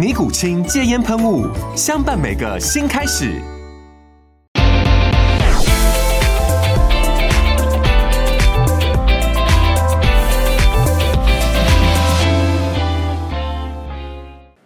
尼古清戒烟喷雾，相伴每个新开始。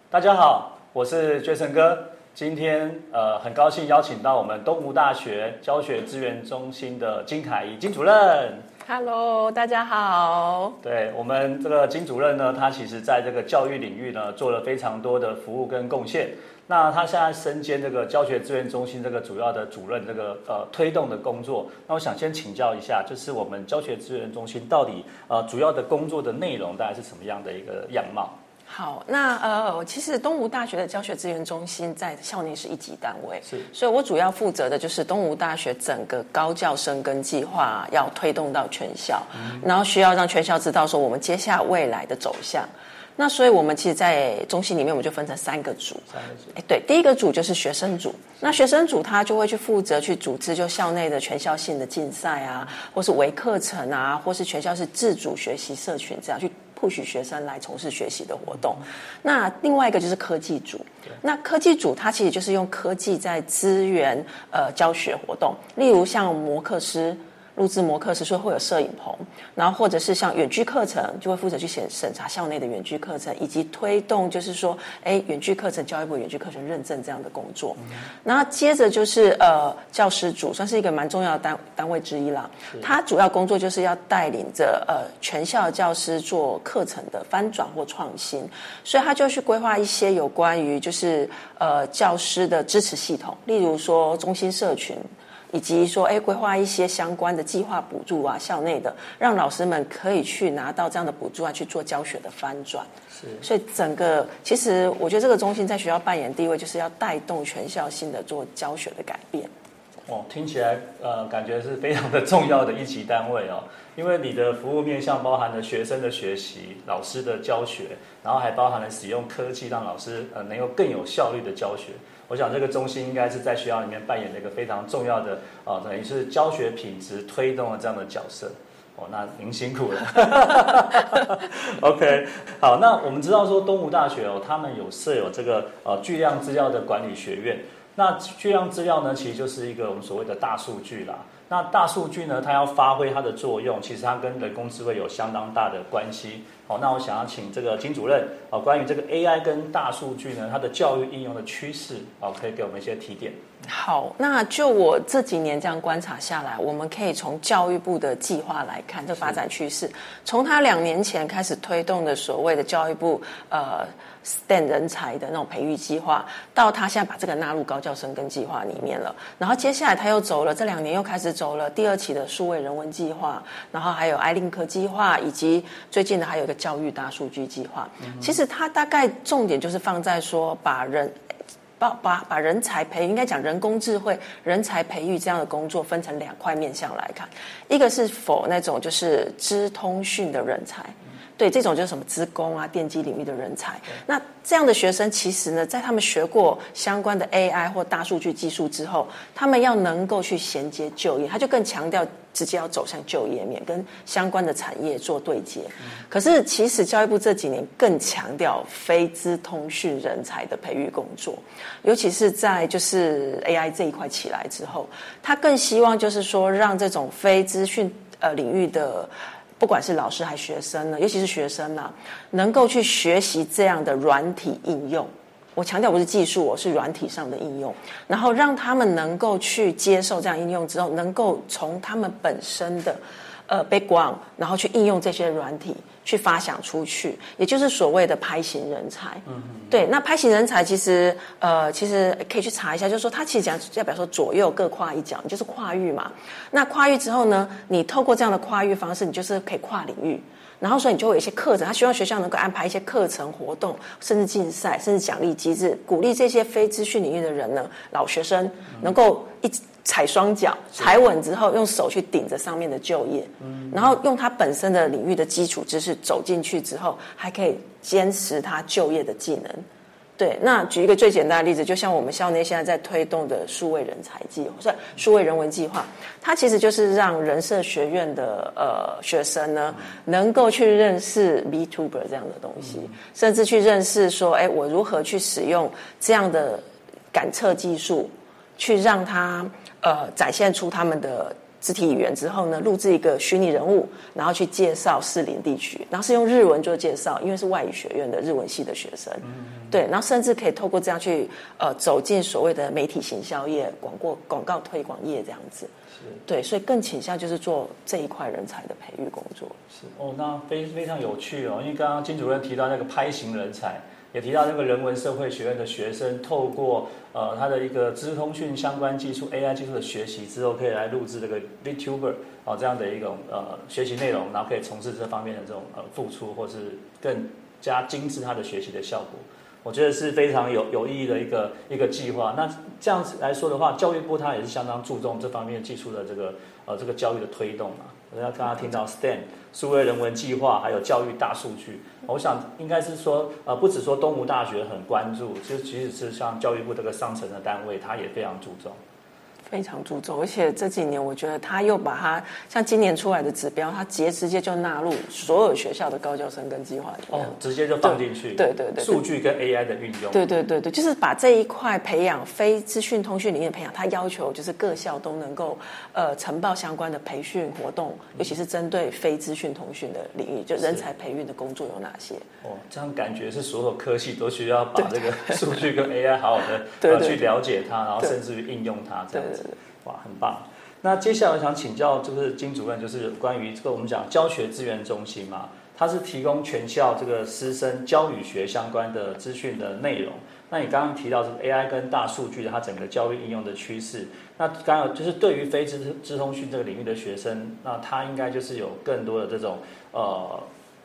大家好，我是 Jason 哥。今天呃，很高兴邀请到我们东吴大学教学资源中心的金凯怡金主任。Hello，大家好。对我们这个金主任呢，他其实在这个教育领域呢，做了非常多的服务跟贡献。那他现在身兼这个教学资源中心这个主要的主任，这个呃推动的工作。那我想先请教一下，就是我们教学资源中心到底呃主要的工作的内容大概是什么样的一个样貌？好，那呃，其实东吴大学的教学资源中心在校内是一级单位，是所以我主要负责的就是东吴大学整个高教生跟计划要推动到全校，然后需要让全校知道说我们接下未来的走向。那所以我们其实，在中心里面，我们就分成三个组。三个组哎，对，第一个组就是学生组。那学生组他就会去负责去组织就校内的全校性的竞赛啊，或是微课程啊，或是全校是自主学习社群这样去 push 学生来从事学习的活动。那另外一个就是科技组。那科技组它其实就是用科技在资源呃教学活动，例如像摩克斯。录制模课时说会有摄影棚，然后或者是像远距课程，就会负责去审审查校内的远距课程，以及推动就是说，哎，远距课程教育部远距课程认证这样的工作。然后接着就是呃教师组，算是一个蛮重要的单单位之一啦。他主要工作就是要带领着呃全校教师做课程的翻转或创新，所以他就去规划一些有关于就是呃教师的支持系统，例如说中心社群。以及说，哎，规划一些相关的计划补助啊，校内的，让老师们可以去拿到这样的补助啊，去做教学的翻转。是所以整个，其实我觉得这个中心在学校扮演地位，就是要带动全校性的做教学的改变。哦，听起来呃，感觉是非常的重要的一级单位哦，因为你的服务面向包含了学生的学习、老师的教学，然后还包含了使用科技让老师呃能够更有效率的教学。我想这个中心应该是在学校里面扮演了一个非常重要的呃，等于是教学品质推动的这样的角色。哦，那您辛苦了。OK，好，那我们知道说东吴大学哦，他们有设有这个呃巨量资料的管理学院。那巨量资料呢，其实就是一个我们所谓的大数据啦。那大数据呢，它要发挥它的作用，其实它跟人工智慧有相当大的关系。好，那我想要请这个金主任哦，关于这个 AI 跟大数据呢，它的教育应用的趋势哦，可以给我们一些提点。好，那就我这几年这样观察下来，我们可以从教育部的计划来看这发展趋势。从他两年前开始推动的所谓的教育部呃 STEM 人才的那种培育计划，到他现在把这个纳入高教生跟计划里面了。然后接下来他又走了，这两年又开始走了第二期的数位人文计划，然后还有爱令科计划，以及最近的还有一个教育大数据计划。其实他大概重点就是放在说把人。把把把人才培育，应该讲人工智慧、人才培育这样的工作分成两块面向来看，一个是否那种就是知通讯的人才，对这种就是什么资工啊、电机领域的人才，那这样的学生其实呢，在他们学过相关的 AI 或大数据技术之后，他们要能够去衔接就业，他就更强调直接要走向就业面，跟相关的产业做对接。可是其实教育部这几年更强调非资通讯人才的培育工作，尤其是在就是 AI 这一块起来之后，他更希望就是说让这种非资讯呃领域的。不管是老师还学生呢，尤其是学生呢、能够去学习这样的软体应用，我强调不是技术，我是软体上的应用，然后让他们能够去接受这样应用之后，能够从他们本身的呃 background，然后去应用这些软体。去发想出去，也就是所谓的拍型人才。嗯嗯。对，那拍型人才其实呃，其实可以去查一下，就是说他其实讲代表说左右各跨一脚，就是跨域嘛。那跨域之后呢，你透过这样的跨域方式，你就是可以跨领域。然后所以你就会有一些课程，他希望学校能够安排一些课程活动，甚至竞赛，甚至奖励机制，鼓励这些非资讯领域的人呢，老学生能够一。踩双脚，踩稳之后，用手去顶着上面的就业，嗯然后用他本身的领域的基础知识走进去之后，还可以坚持他就业的技能。对，那举一个最简单的例子，就像我们校内现在在推动的数位人才计划，是数位人文计划，它其实就是让人社学院的呃学生呢，能够去认识 B Tuber 这样的东西，甚至去认识说，哎，我如何去使用这样的感测技术，去让他。呃，展现出他们的肢体语言之后呢，录制一个虚拟人物，然后去介绍士林地区，然后是用日文做介绍，因为是外语学院的日文系的学生，对，然后甚至可以透过这样去呃走进所谓的媒体行销业、广过广告推广业这样子，是，对，所以更倾向就是做这一块人才的培育工作。是哦，那非非常有趣哦，因为刚刚金主任提到那个拍型人才。也提到那个人文社会学院的学生，透过呃他的一个资通讯相关技术 AI 技术的学习之后，可以来录制这个 VTuber 啊这样的一种呃学习内容，然后可以从事这方面的这种呃付出，或是更加精致他的学习的效果。我觉得是非常有有意义的一个一个计划。那这样子来说的话，教育部它也是相当注重这方面技术的这个呃这个教育的推动嘛。我要刚刚听到 STEM 数位人文计划，还有教育大数据，我想应该是说，呃，不止说东吴大学很关注，其实即使是像教育部这个上层的单位，他也非常注重。非常注重，而且这几年我觉得他又把他像今年出来的指标，他直接直接就纳入所有学校的高教生跟计划里面，哦直接就放进去。对对对，数据跟 AI 的运用。对对对对，就是把这一块培养非资讯通讯领域的培养，他要求就是各校都能够呃呈报相关的培训活动，尤其是针对非资讯通讯的领域，就人才培育的工作有哪些？哦，这样感觉是所有科系都需要把这个数据跟 AI 好好的 去了解它，然后甚至于应用它这样。哇，很棒！那接下来我想请教，就是金主任，就是关于这个我们讲教学资源中心嘛，它是提供全校这个师生教与学相关的资讯的内容。那你刚刚提到是 AI 跟大数据它整个教育应用的趋势，那刚刚就是对于非资资通讯这个领域的学生，那他应该就是有更多的这种呃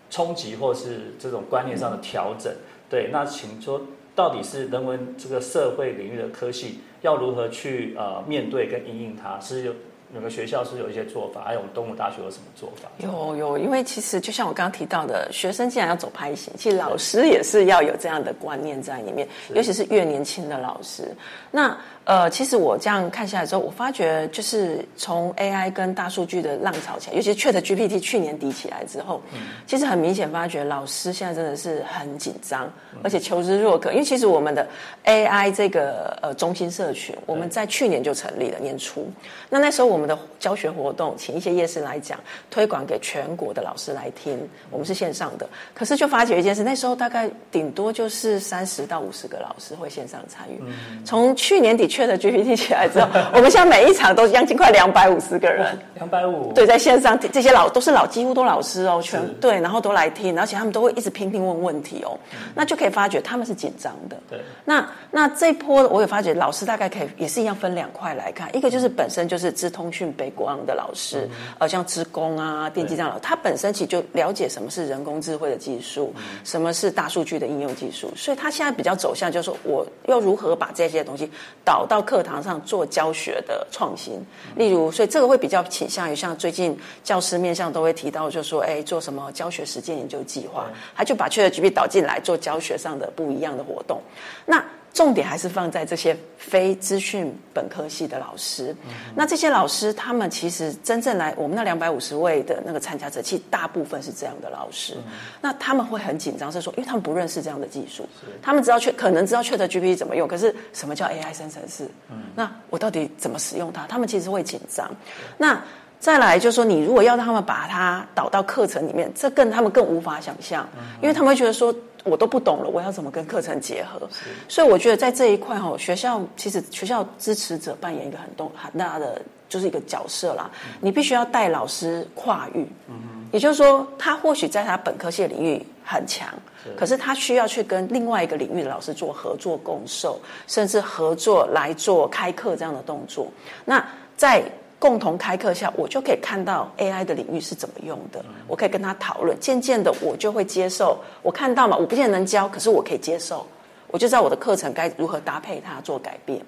冲击或是这种观念上的调整。对，那请说。到底是人文这个社会领域的科系要如何去呃面对跟应应它？是有有个学校是有一些做法，还有我们东吴大学有什么做法？有有，因为其实就像我刚刚提到的，学生既然要走拍型，其实老师也是要有这样的观念在里面，尤其是越年轻的老师。那呃，其实我这样看下来之后，我发觉就是从 AI 跟大数据的浪潮起来，尤其是 Chat GPT 去年底起来之后，其实很明显发觉老师现在真的是很紧张，而且求知若渴。因为其实我们的 AI 这个呃中心社群，我们在去年就成立了年初，那那时候我们的教学活动，请一些夜市来讲，推广给全国的老师来听，我们是线上的。可是就发觉一件事，那时候大概顶多就是三十到五十个老师会线上参与，从去年底确。的 GPT 起来之后，我们现在每一场都将近快两百五十个人，两百五对，在线上这些老都是老，几乎都老师哦，全对，然后都来听，而且他们都会一直拼命问问题哦，那就可以发觉他们是紧张的。对，那那这波我也发觉老师大概可以也是一样分两块来看，一个就是本身就是资通讯北国昂的老师，呃，像职工啊、电机这样老，他本身其实就了解什么是人工智慧的技术，什么是大数据的应用技术，所以他现在比较走向就是说，我要如何把这些东西导。到课堂上做教学的创新，例如，所以这个会比较倾向于像最近教师面向都会提到，就说，哎，做什么教学实践研究计划，他就把 ChatGPT 导进来做教学上的不一样的活动。那重点还是放在这些非资讯本科系的老师。那这些老师，他们其实真正来我们那两百五十位的那个参加者，其实大部分是这样的老师。那他们会很紧张，是说，因为他们不认识这样的技术，他们知道确可能知道 ChatGPT 怎么用，可是什么叫 AI 生成式？嗯那我到底怎么使用它？他们其实会紧张。那再来就是说，你如果要让他们把它导到课程里面，这更他们更无法想象，因为他们会觉得说。我都不懂了，我要怎么跟课程结合？所以我觉得在这一块哈，学校其实学校支持者扮演一个很动很大的就是一个角色啦。你必须要带老师跨域，嗯也就是说，他或许在他本科系领域很强，可是他需要去跟另外一个领域的老师做合作共授，甚至合作来做开课这样的动作。那在共同开课下，我就可以看到 AI 的领域是怎么用的，我可以跟他讨论。渐渐的，我就会接受。我看到嘛，我不见得能教，可是我可以接受。我就知道我的课程该如何搭配它做改变。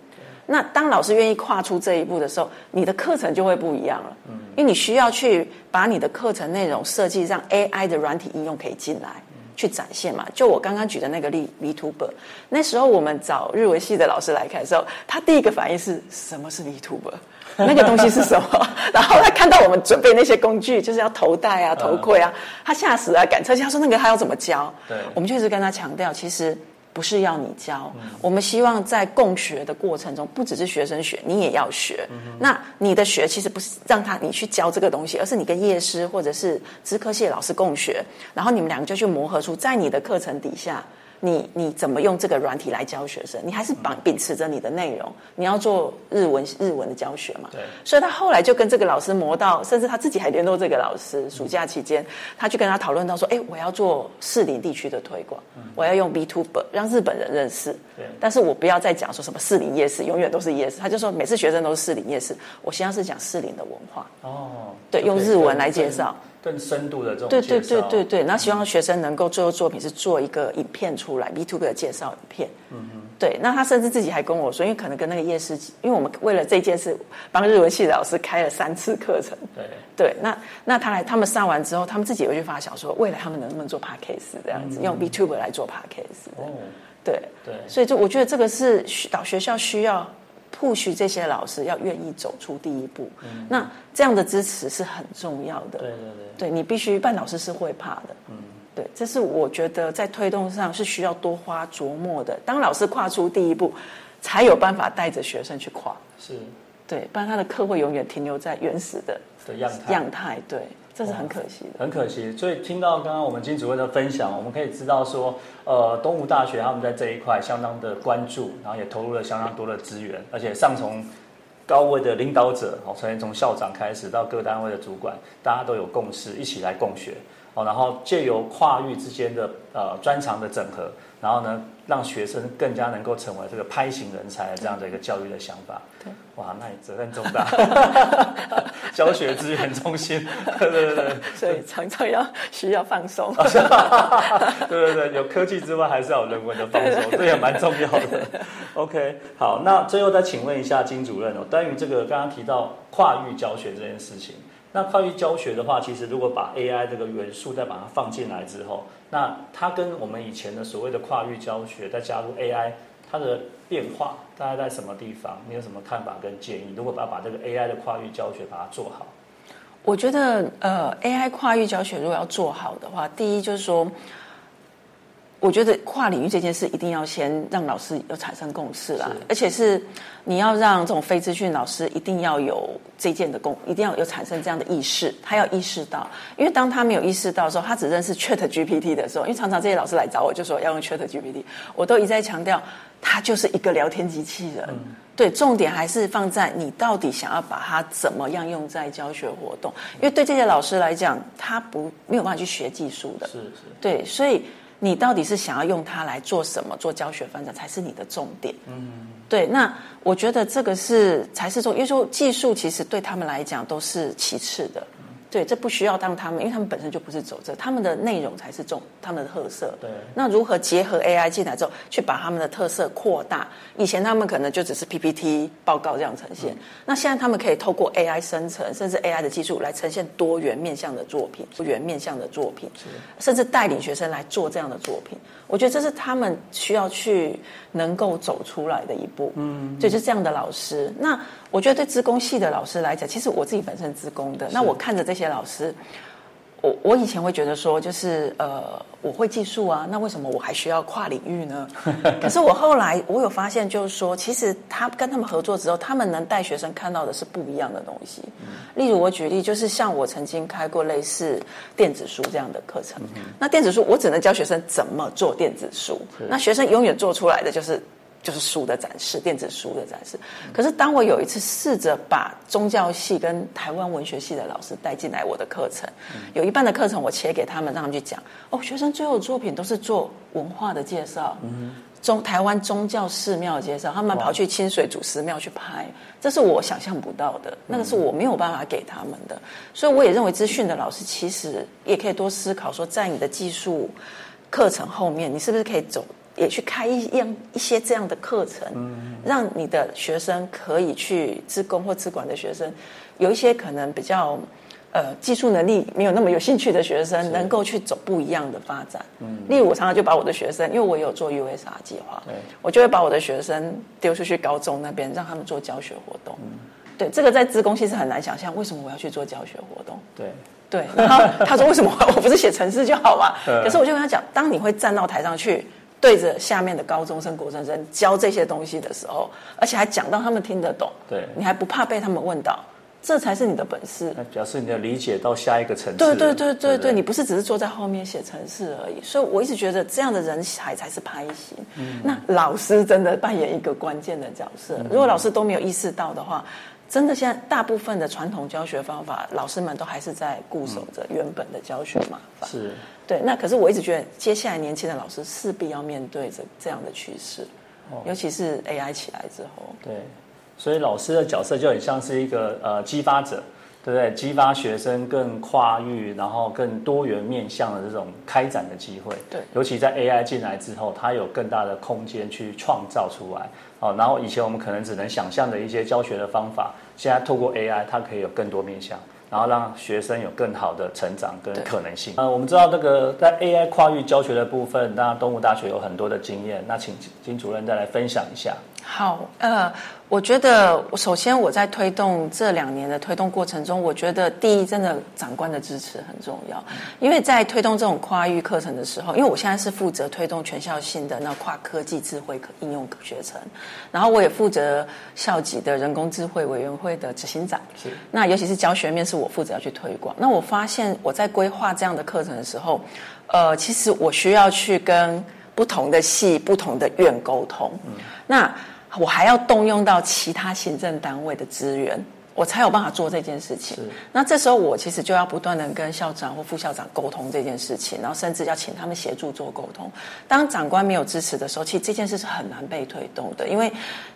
那当老师愿意跨出这一步的时候，你的课程就会不一样了。嗯，因为你需要去把你的课程内容设计让 AI 的软体应用可以进来去展现嘛。就我刚刚举的那个例 VTuber，那时候我们找日文系的老师来看的时候，他第一个反应是什么是 VTuber？那个东西是什么？然后他看到我们准备那些工具，就是要头戴啊、头盔啊，他吓死了，赶车去。他说那个他要怎么教？对，我们就一直跟他强调，其实不是要你教，我们希望在共学的过程中，不只是学生学，你也要学。那你的学其实不是让他你去教这个东西，而是你跟业师或者是资科系老师共学，然后你们两个就去磨合出在你的课程底下。你你怎么用这个软体来教学生？你还是秉秉持着你的内容，你要做日文日文的教学嘛？对。所以他后来就跟这个老师磨到，甚至他自己还联络这个老师。暑假期间，他去跟他讨论到说：“哎，我要做士林地区的推广，我要用 B to B 让日本人认识。对。但是我不要再讲说什么士林夜市，永远都是夜市。他就说每次学生都是士林夜市，我现在是讲士林的文化。哦。对，用日文来介绍。更深度的这种对对对对对，那希望学生能够最后作品是做一个影片出来，B to B 的介绍影片。嗯哼。对，那他甚至自己还跟我说，因为可能跟那个夜市，因为我们为了这件事帮日文系的老师开了三次课程。对对，那那他来他们上完之后，他们自己有去发小说，未来他们能不能做 p a d k c a s e 这样子，用 B to B 来做 p a d k c a s e 哦。对对，所以就我觉得这个是导学校需要。不许这些老师要愿意走出第一步，那这样的支持是很重要的。对对对，对你必须办老师是会怕的。嗯，对，这是我觉得在推动上是需要多花琢磨的。当老师跨出第一步，才有办法带着学生去跨。是，对，不然他的课会永远停留在原始的的样态。样态，对。这是很可惜的，很可惜。所以听到刚刚我们金主任的分享，我们可以知道说，呃，东吴大学他们在这一块相当的关注，然后也投入了相当多的资源，而且上从高位的领导者，哦，从从校长开始到各单位的主管，大家都有共识，一起来共学，哦，然后借由跨域之间的呃专长的整合，然后呢。让学生更加能够成为这个拍型人才的这样的一个教育的想法。对，哇，那你责任重大，教学资源中心。对对对，所以常常要需要放松。对对对，有科技之外，还是要有人文的放松，这也蛮重要的。OK，好，那最后再请问一下金主任哦，关于这个刚刚提到跨域教学这件事情。那跨域教学的话，其实如果把 AI 这个元素再把它放进来之后，那它跟我们以前的所谓的跨域教学再加入 AI，它的变化大概在什么地方？你有什么看法跟建议？如果把把这个 AI 的跨域教学把它做好，我觉得呃，AI 跨域教学如果要做好的话，第一就是说。我觉得跨领域这件事一定要先让老师有产生共识啦，而且是你要让这种非资讯老师一定要有这件的共，一定要有产生这样的意识，他要意识到，因为当他没有意识到的时候，他只认识 Chat GPT 的时候，因为常常这些老师来找我就说要用 Chat GPT，我都一再强调，它就是一个聊天机器人，对，重点还是放在你到底想要把它怎么样用在教学活动，因为对这些老师来讲，他不没有办法去学技术的，是是，对，所以。你到底是想要用它来做什么？做教学发展才是你的重点。嗯，对。那我觉得这个是才是重，因为说技术其实对他们来讲都是其次的。对，这不需要当他们，因为他们本身就不是走这，他们的内容才是重，他们的特色。对。那如何结合 AI 进来之后，去把他们的特色扩大？以前他们可能就只是 PPT 报告这样呈现，那现在他们可以透过 AI 生成，甚至 AI 的技术来呈现多元面向的作品，多元面向的作品，甚至带领学生来做这样的作品。我觉得这是他们需要去能够走出来的一步。嗯，就是这样的老师。那我觉得对资工系的老师来讲，其实我自己本身资工的，那我看着这些老师，我我以前会觉得说，就是呃，我会技术啊，那为什么我还需要跨领域呢？可是我后来我有发现，就是说，其实他跟他们合作之后，他们能带学生看到的是不一样的东西。例如我举例，就是像我曾经开过类似电子书这样的课程，那电子书我只能教学生怎么做电子书，那学生永远做出来的就是。就是书的展示，电子书的展示。可是当我有一次试着把宗教系跟台湾文学系的老师带进来我的课程，有一半的课程我切给他们，让他们去讲。哦，学生最后的作品都是做文化的介绍，中台湾宗教寺庙的介绍，他们跑去清水祖师庙去拍，这是我想象不到的，那个是我没有办法给他们的。所以我也认为资讯的老师其实也可以多思考，说在你的技术课程后面，你是不是可以走。也去开一样一些这样的课程，让你的学生可以去自工或自管的学生，有一些可能比较呃技术能力没有那么有兴趣的学生，能够去走不一样的发展。嗯例如，我常常就把我的学生，因为我有做 USR 计划，我就会把我的学生丢出去高中那边，让他们做教学活动。对，这个在自工其实很难想象，为什么我要去做教学活动？对对，然后他说为什么我不是写程式就好嘛？可是我就跟他讲，当你会站到台上去。对着下面的高中生、国中生教这些东西的时候，而且还讲到他们听得懂，对，你还不怕被他们问到，这才是你的本事。那表示你的理解到下一个层次。对对对对对，你不是只是坐在后面写程式而已。所以我一直觉得这样的人才才是拍型。那老师真的扮演一个关键的角色。如果老师都没有意识到的话，真的现在大部分的传统教学方法，老师们都还是在固守着原本的教学方法。是。对，那可是我一直觉得，接下来年轻的老师势必要面对着这样的趋势，尤其是 AI 起来之后。对，所以老师的角色就很像是一个呃激发者，对不对？激发学生更跨域，然后更多元面向的这种开展的机会。对，尤其在 AI 进来之后，它有更大的空间去创造出来。哦，然后以前我们可能只能想象的一些教学的方法，现在透过 AI，它可以有更多面向。然后让学生有更好的成长跟可能性。呃，我们知道这个在 AI 跨域教学的部分，当然东吴大学有很多的经验。那请金主任再来分享一下。好，呃。我觉得，首先我在推动这两年的推动过程中，我觉得第一，真的长官的支持很重要。因为在推动这种跨域课程的时候，因为我现在是负责推动全校性的那跨科技智慧应用学程，然后我也负责校级的人工智慧委员会的执行长。是。那尤其是教学面是我负责要去推广。那我发现我在规划这样的课程的时候，呃，其实我需要去跟不同的系、不同的院沟通。嗯。那我还要动用到其他行政单位的资源，我才有办法做这件事情。那这时候我其实就要不断的跟校长或副校长沟通这件事情，然后甚至要请他们协助做沟通。当长官没有支持的时候，其实这件事是很难被推动的，因为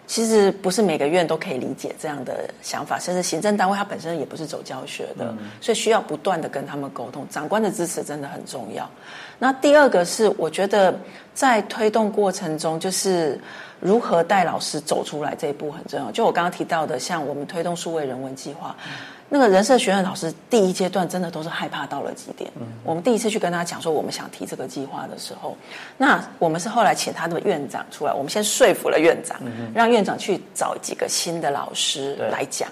其实不是每个院都可以理解这样的想法，甚至行政单位它本身也不是走教学的，所以需要不断的跟他们沟通。长官的支持真的很重要。那第二个是，我觉得在推动过程中，就是。如何带老师走出来这一步很重要。就我刚刚提到的，像我们推动数位人文计划，那个人社学院老师第一阶段真的都是害怕到了极点。我们第一次去跟他讲说我们想提这个计划的时候，那我们是后来请他的院长出来，我们先说服了院长，让院长去找几个新的老师来讲，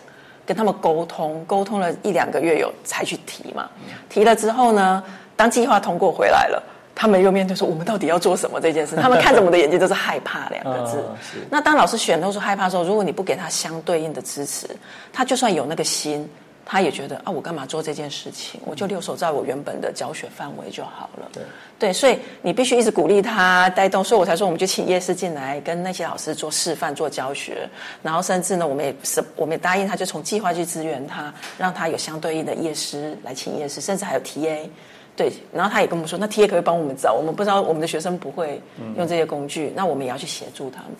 跟他们沟通，沟通了一两个月有才去提嘛。提了之后呢，当计划通过回来了。他们又面对说：“我们到底要做什么这件事？” 他们看着我们的眼睛都是害怕两个字。那当老师选都是害怕的时候，如果你不给他相对应的支持，他就算有那个心，他也觉得啊，我干嘛做这件事情？我就留守在我原本的教学范围就好了。对对，所以你必须一直鼓励他带动。所以我才说，我们就请夜师进来跟那些老师做示范、做教学，然后甚至呢，我们也是我们也答应他，就从计划去支援他，让他有相对应的夜师来请夜师，甚至还有 TA。对，然后他也跟我们说，那 T A 可以帮我们找，我们不知道我们的学生不会用这些工具，那我们也要去协助他们，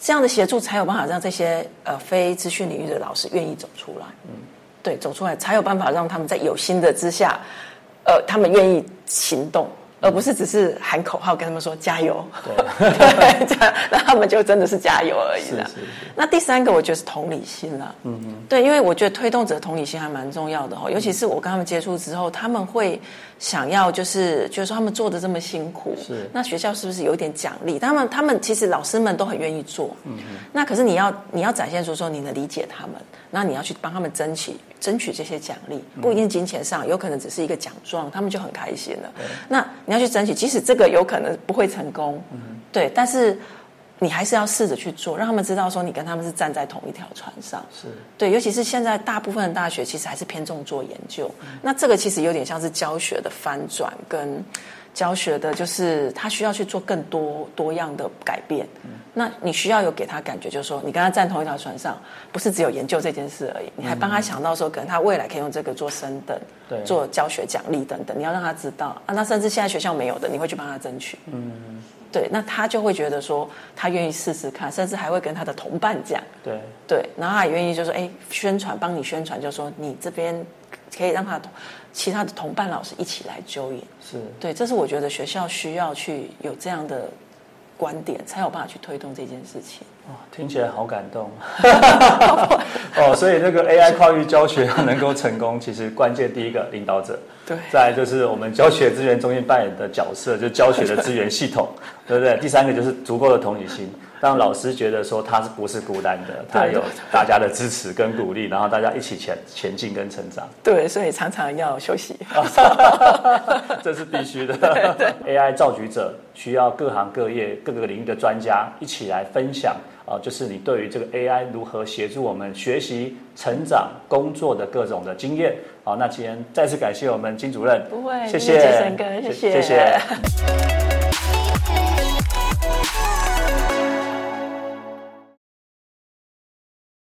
这样的协助才有办法让这些呃非资讯领域的老师愿意走出来，嗯，对，走出来才有办法让他们在有心的之下，呃，他们愿意行动。而不是只是喊口号跟他们说加油，对，这样那他们就真的是加油而已了。那第三个我觉得是同理心了，嗯嗯，对，因为我觉得推动者同理心还蛮重要的哦，尤其是我跟他们接触之后，他们会想要就是就是说他们做的这么辛苦，是。那学校是不是有点奖励？他们他们其实老师们都很愿意做，嗯嗯，那可是你要你要展现出说你能理解他们，那你要去帮他们争取争取这些奖励，不一定金钱上，有可能只是一个奖状，他们就很开心了。那你要去争取，即使这个有可能不会成功，对，但是你还是要试着去做，让他们知道说你跟他们是站在同一条船上。是对，尤其是现在大部分的大学其实还是偏重做研究，那这个其实有点像是教学的翻转跟教学的，就是他需要去做更多多样的改变。那你需要有给他感觉，就是说你跟他站同一条船上，不是只有研究这件事而已，你还帮他想到说，可能他未来可以用这个做升等对、做教学奖励等等，你要让他知道啊。那甚至现在学校没有的，你会去帮他争取。嗯，对，那他就会觉得说他愿意试试看，甚至还会跟他的同伴讲。对，对，然后他也愿意就说，哎，宣传帮你宣传，就说你这边可以让他其他的同伴老师一起来揪引。是对，这是我觉得学校需要去有这样的观点，才有办法去推动这件事情。哇，听起来好感动。哦，所以那个 AI 跨域教学要能够成功，其实关键第一个领导者，对再来就是我们教学资源中心扮演的角色，就是教学的资源系统，对不对？第三个就是足够的同理心，让老师觉得说他是不是孤单的，他有大家的支持跟鼓励，然后大家一起前前进跟成长。对，所以常常要休息。这是必须的。AI 造局者需要各行各业各个领域的专家一起来分享啊、就是你对于这个 AI 如何协助我们学习、成长、工作的各种的经验。好，那今天再次感谢我们金主任，不会谢谢谢谢森哥谢谢谢谢。